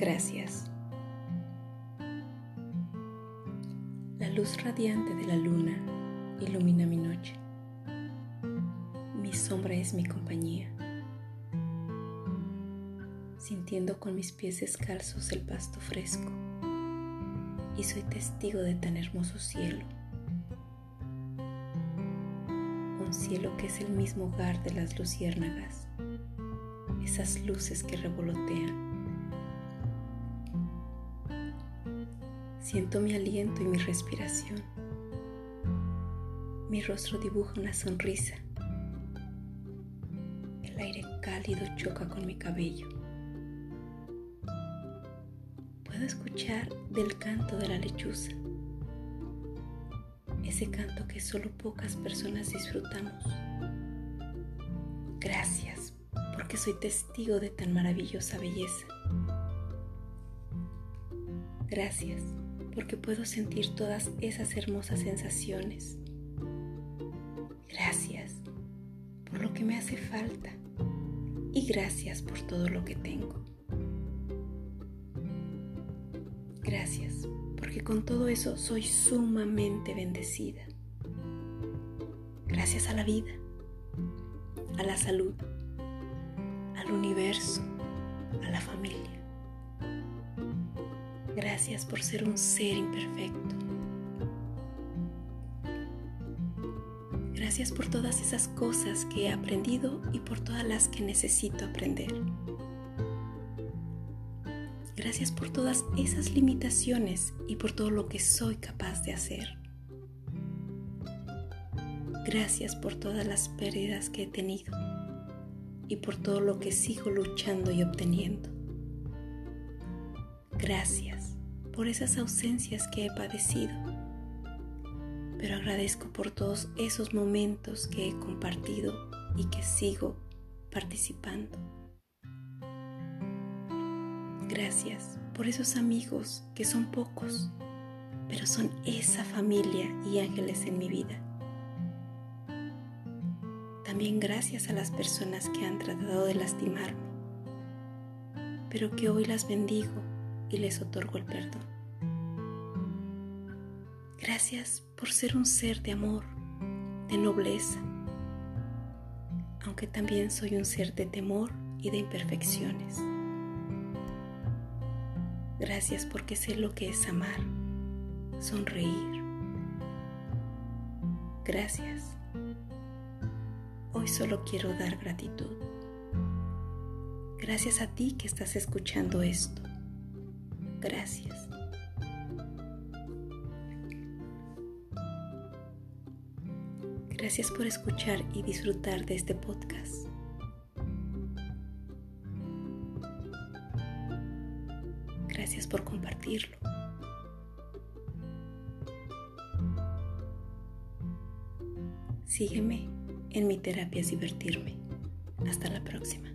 Gracias. La luz radiante de la luna ilumina mi noche. Mi sombra es mi compañía. Sintiendo con mis pies descalzos el pasto fresco. Y soy testigo de tan hermoso cielo. Un cielo que es el mismo hogar de las luciérnagas. Esas luces que revolotean Siento mi aliento y mi respiración. Mi rostro dibuja una sonrisa. El aire cálido choca con mi cabello. Puedo escuchar del canto de la lechuza. Ese canto que solo pocas personas disfrutamos. Gracias porque soy testigo de tan maravillosa belleza. Gracias porque puedo sentir todas esas hermosas sensaciones. Gracias por lo que me hace falta y gracias por todo lo que tengo. Gracias porque con todo eso soy sumamente bendecida. Gracias a la vida, a la salud, al universo, a la familia. Gracias por ser un ser imperfecto. Gracias por todas esas cosas que he aprendido y por todas las que necesito aprender. Gracias por todas esas limitaciones y por todo lo que soy capaz de hacer. Gracias por todas las pérdidas que he tenido y por todo lo que sigo luchando y obteniendo. Gracias por esas ausencias que he padecido, pero agradezco por todos esos momentos que he compartido y que sigo participando. Gracias por esos amigos que son pocos, pero son esa familia y ángeles en mi vida. También gracias a las personas que han tratado de lastimarme, pero que hoy las bendigo y les otorgo el perdón. Gracias por ser un ser de amor, de nobleza, aunque también soy un ser de temor y de imperfecciones. Gracias porque sé lo que es amar, sonreír. Gracias. Hoy solo quiero dar gratitud. Gracias a ti que estás escuchando esto. Gracias. Gracias por escuchar y disfrutar de este podcast. Gracias por compartirlo. Sígueme en mi terapia divertirme. Hasta la próxima.